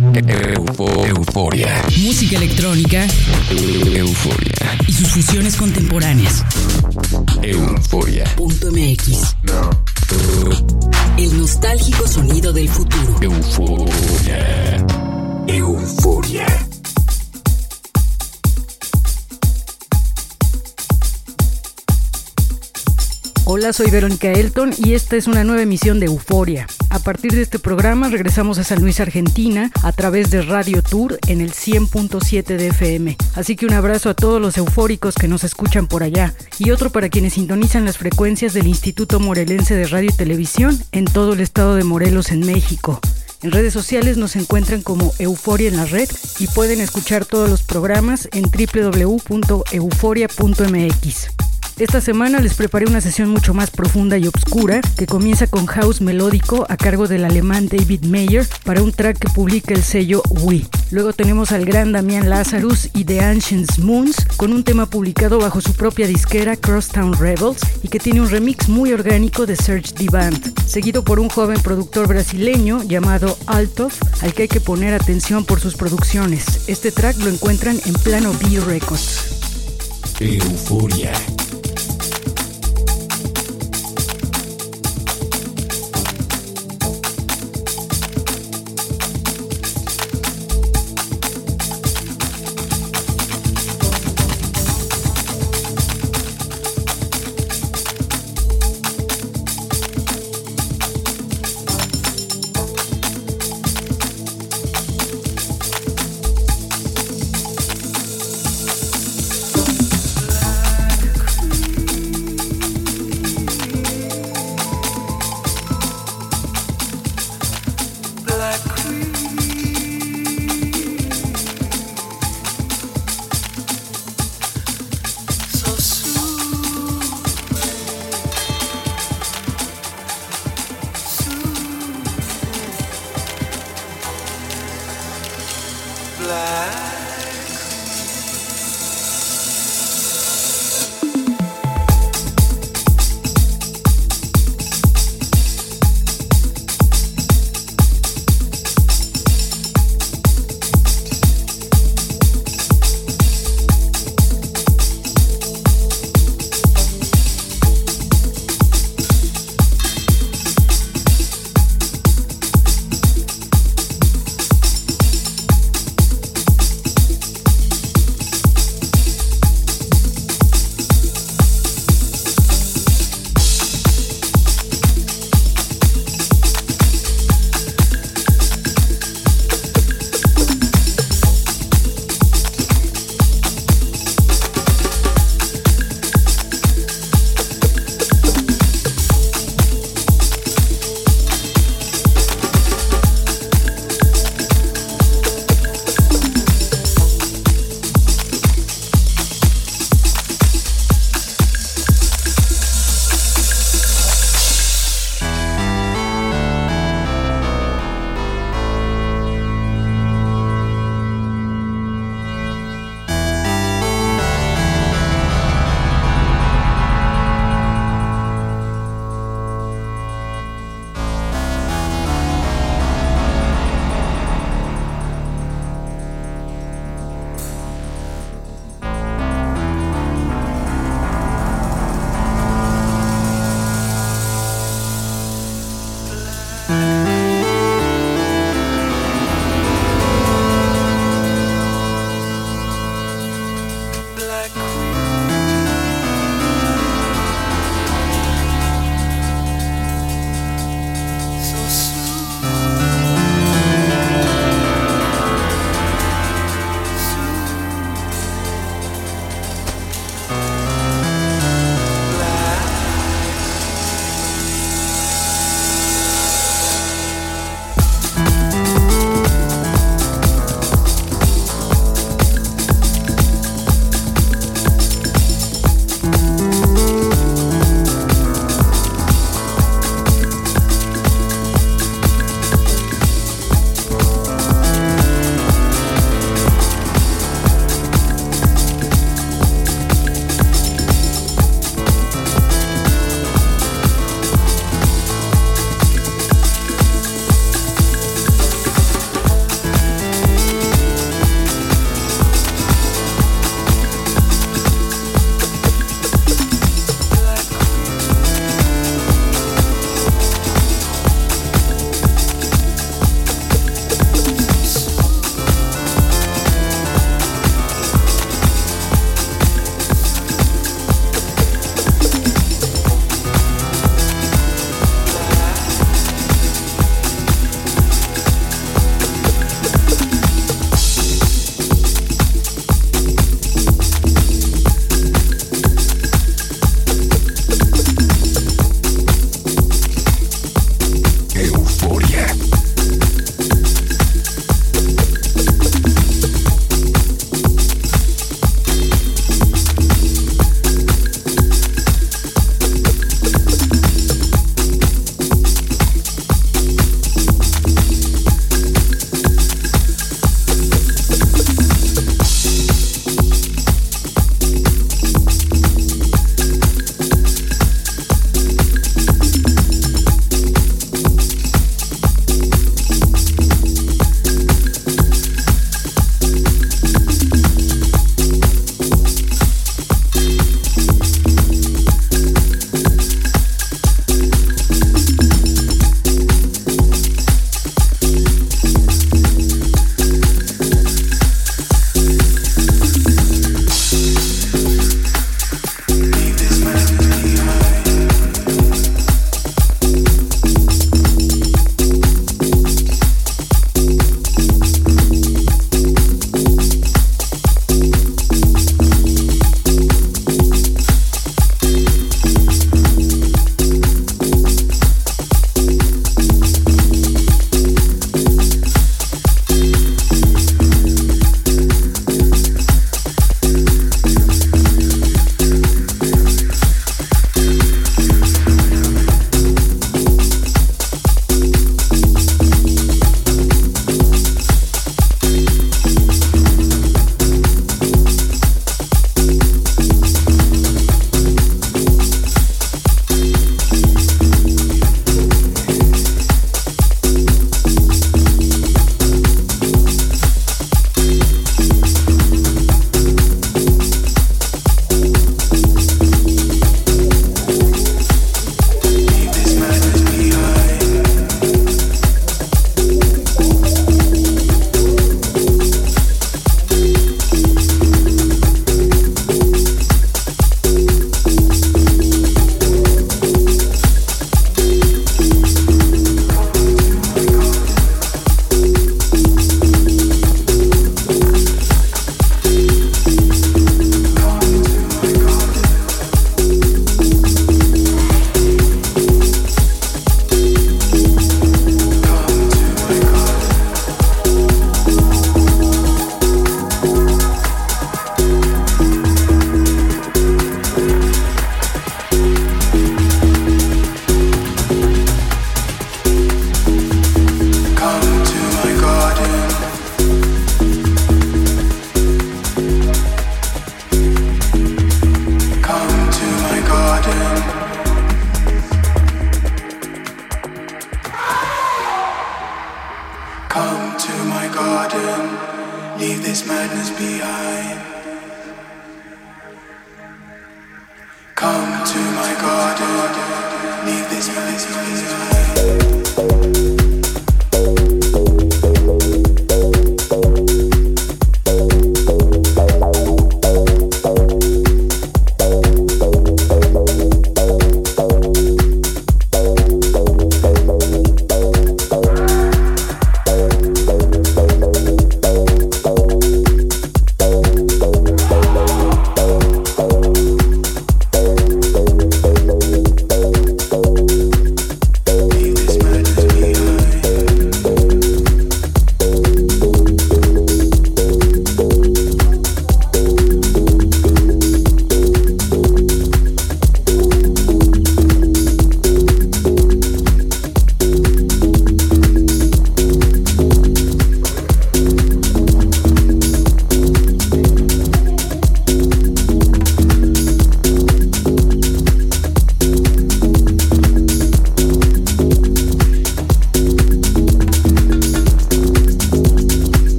euforia. Música electrónica. Euforia. Y sus fusiones contemporáneas. Euforia. Punto MX. El nostálgico sonido del futuro. Euforia. Euforia. Hola, soy Verónica Elton y esta es una nueva emisión de Euforia. A partir de este programa regresamos a San Luis, Argentina, a través de Radio Tour en el 100.7 de FM. Así que un abrazo a todos los eufóricos que nos escuchan por allá y otro para quienes sintonizan las frecuencias del Instituto Morelense de Radio y Televisión en todo el estado de Morelos en México. En redes sociales nos encuentran como Euforia en la red y pueden escuchar todos los programas en www.euforia.mx. Esta semana les preparé una sesión mucho más profunda y obscura que comienza con house melódico a cargo del alemán David Mayer para un track que publica el sello We. Luego tenemos al gran Damián Lazarus y The Ancient Moons con un tema publicado bajo su propia disquera Crosstown Rebels y que tiene un remix muy orgánico de the Band, seguido por un joven productor brasileño llamado Altov al que hay que poner atención por sus producciones. Este track lo encuentran en Plano B Records. Euforia.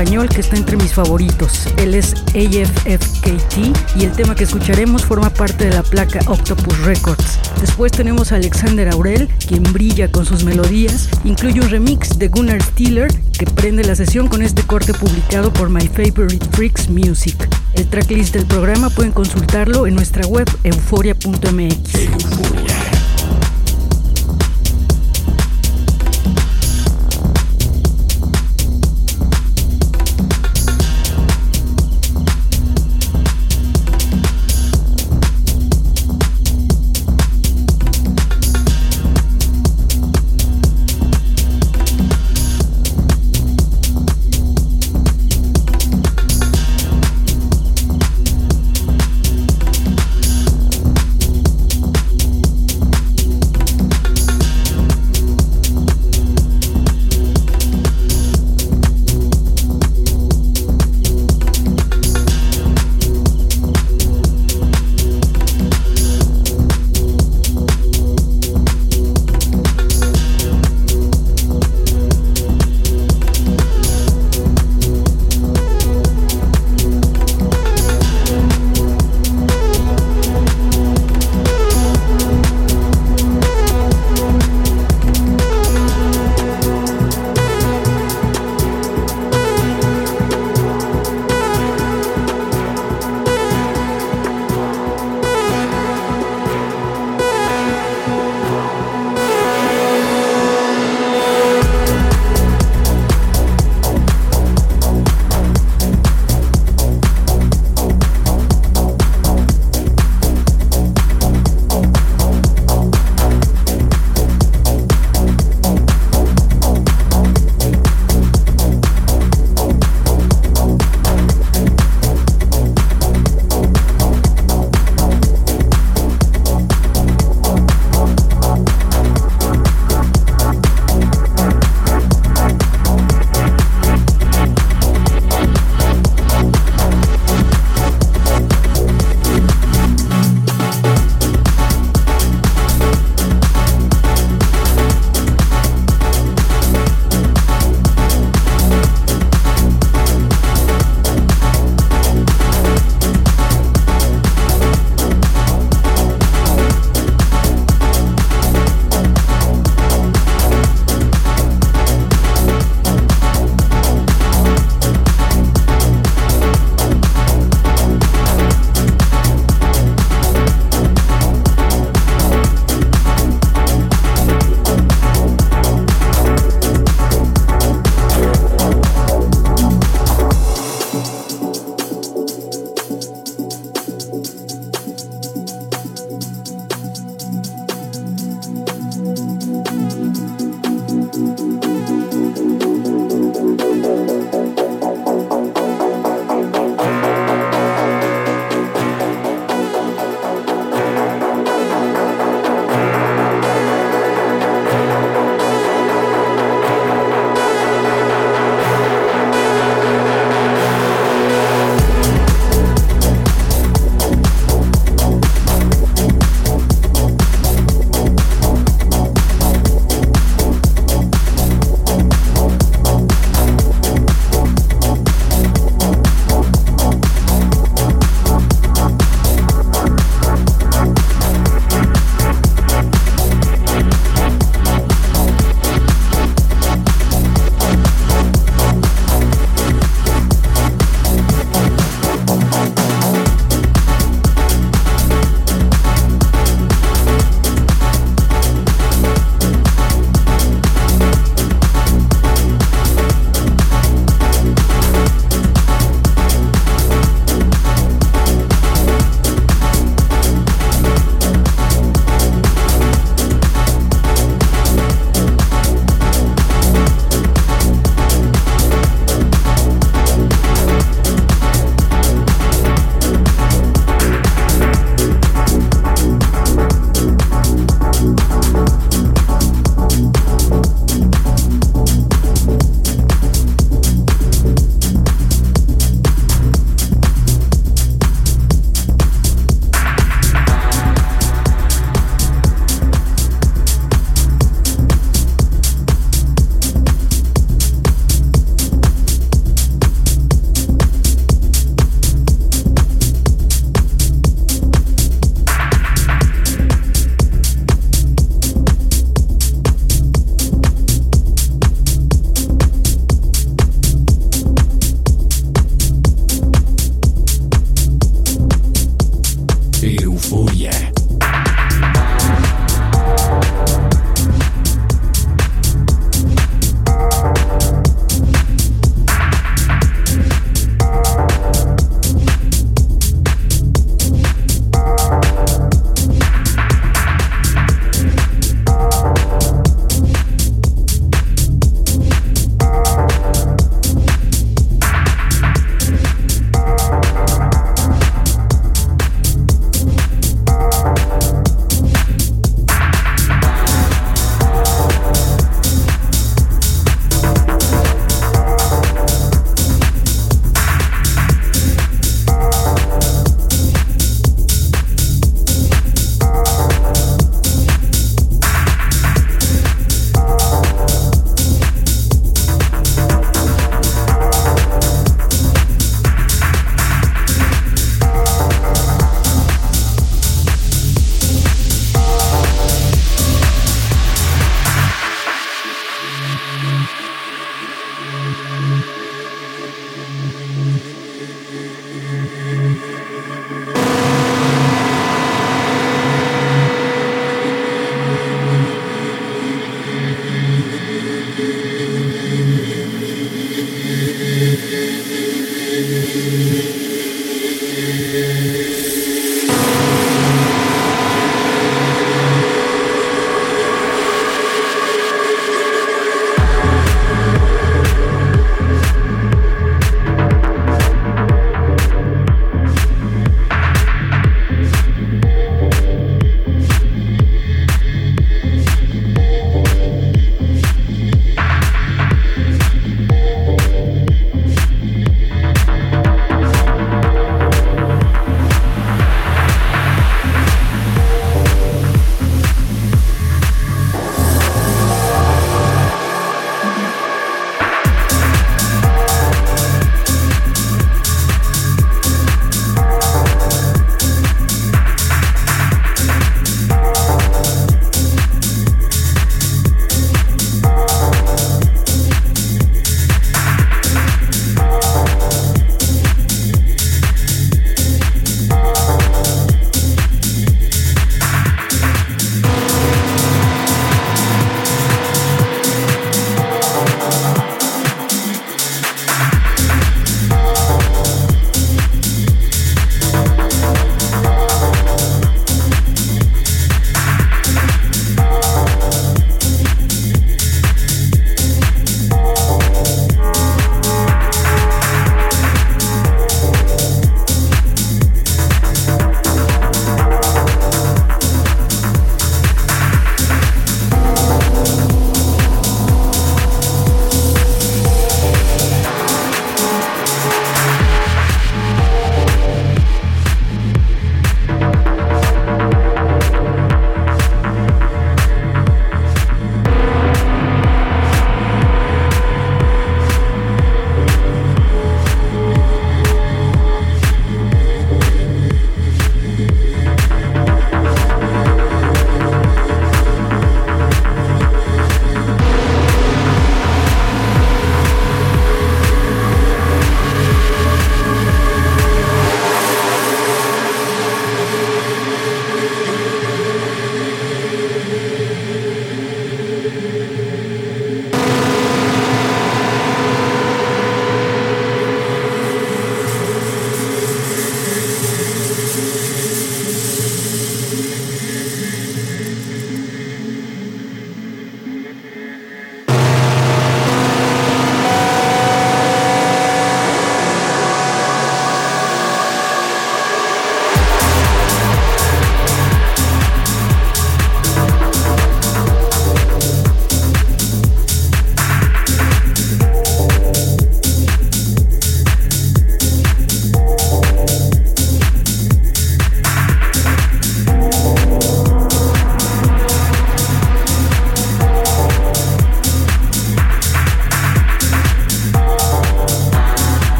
Español que está entre mis favoritos. Él es AFFKT y el tema que escucharemos forma parte de la placa Octopus Records. Después tenemos a Alexander Aurel, quien brilla con sus melodías. Incluye un remix de Gunnar Stiller que prende la sesión con este corte publicado por My Favorite Freaks Music. El tracklist del programa pueden consultarlo en nuestra web euforia.mx.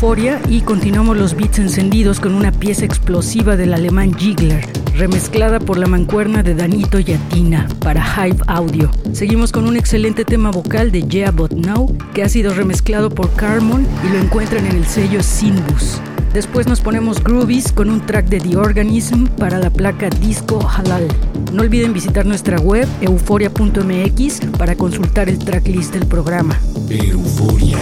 Euforia y continuamos los beats encendidos con una pieza explosiva del alemán Jigler, remezclada por la mancuerna de Danito Yatina para Hive Audio. Seguimos con un excelente tema vocal de Yeah But Now que ha sido remezclado por Carmon y lo encuentran en el sello Sinbus. Después nos ponemos groovies con un track de The Organism para la placa Disco Halal. No olviden visitar nuestra web euforia.mx para consultar el tracklist del programa. Euforia.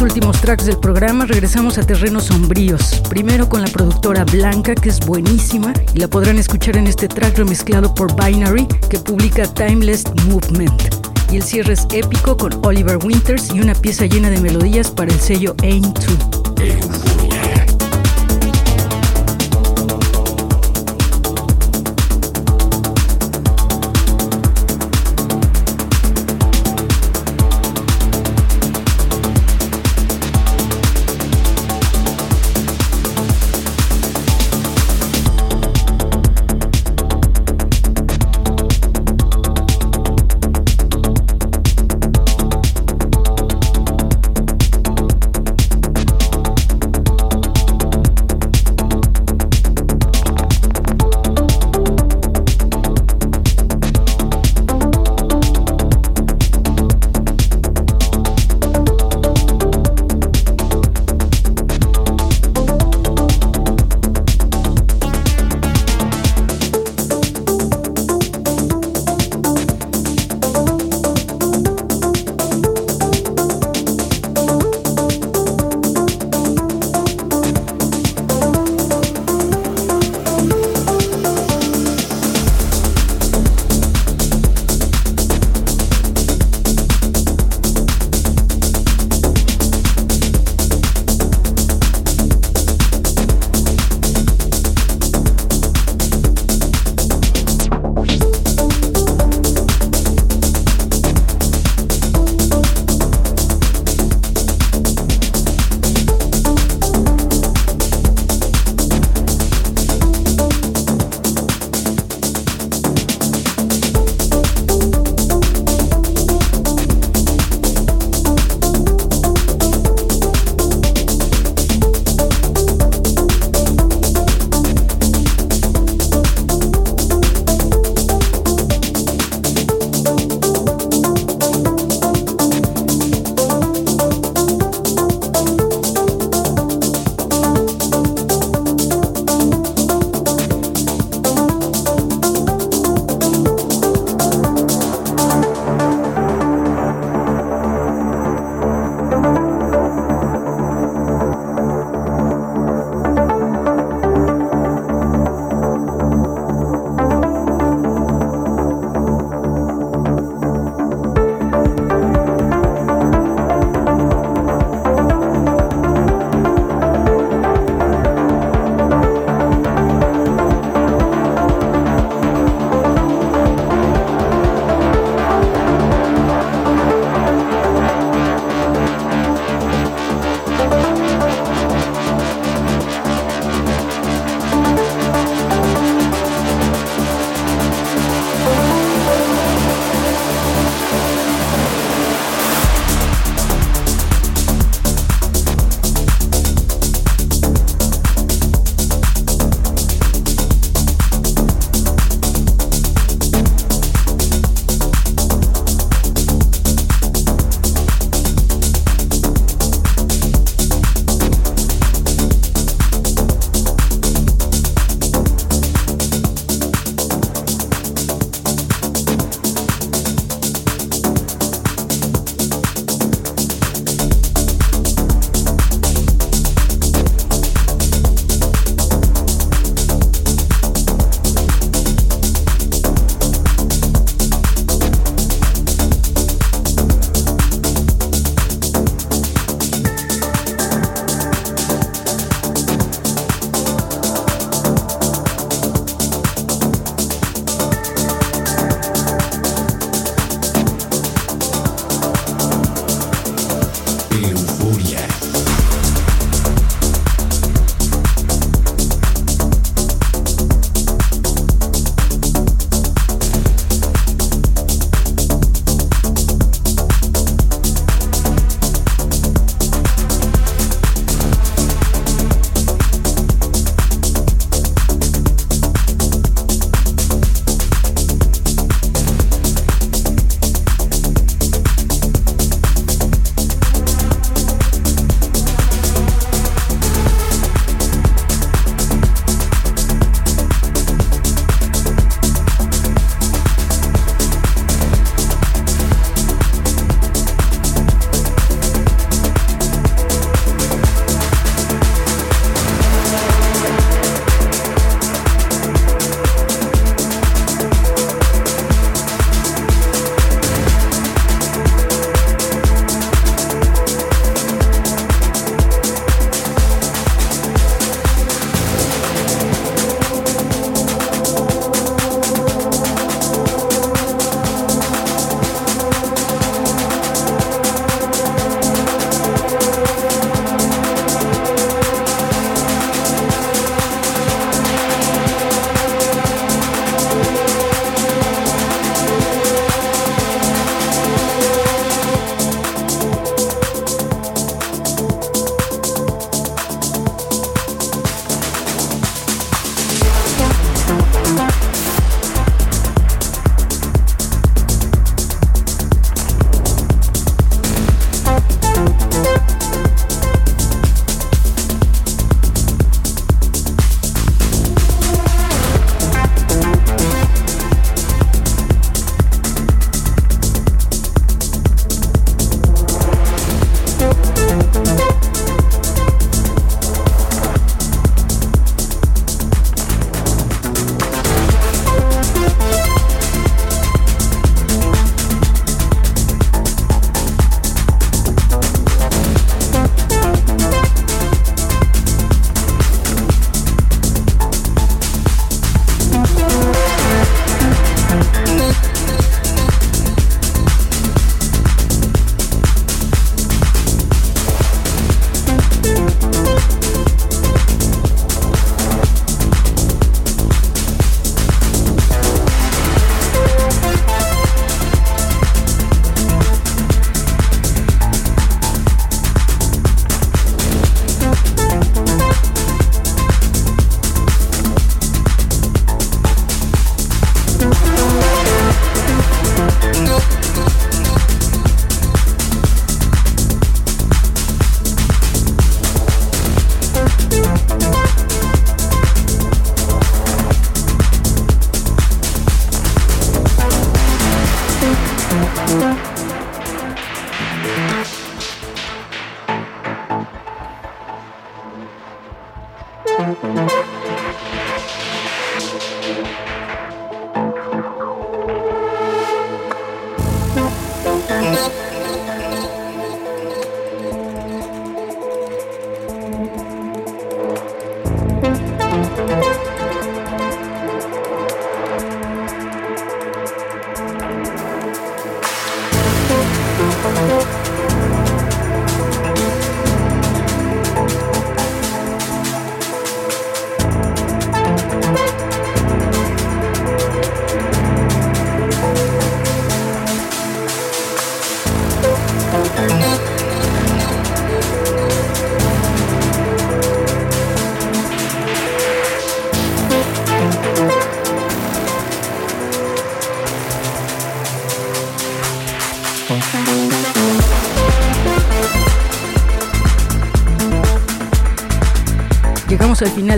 Los últimos tracks del programa regresamos a terrenos sombríos. Primero con la productora Blanca, que es buenísima, y la podrán escuchar en este track remezclado por Binary, que publica Timeless Movement. Y el cierre es épico con Oliver Winters y una pieza llena de melodías para el sello Aim 2.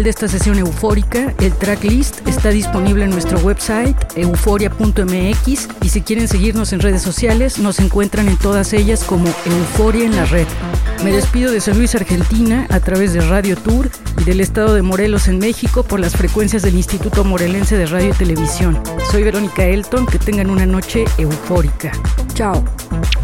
De esta sesión eufórica. El tracklist está disponible en nuestro website euforia.mx y si quieren seguirnos en redes sociales nos encuentran en todas ellas como Euforia en la red. Me despido de San Luis, Argentina, a través de Radio Tour y del estado de Morelos en México por las frecuencias del Instituto Morelense de Radio y Televisión. Soy Verónica Elton, que tengan una noche eufórica. Chao.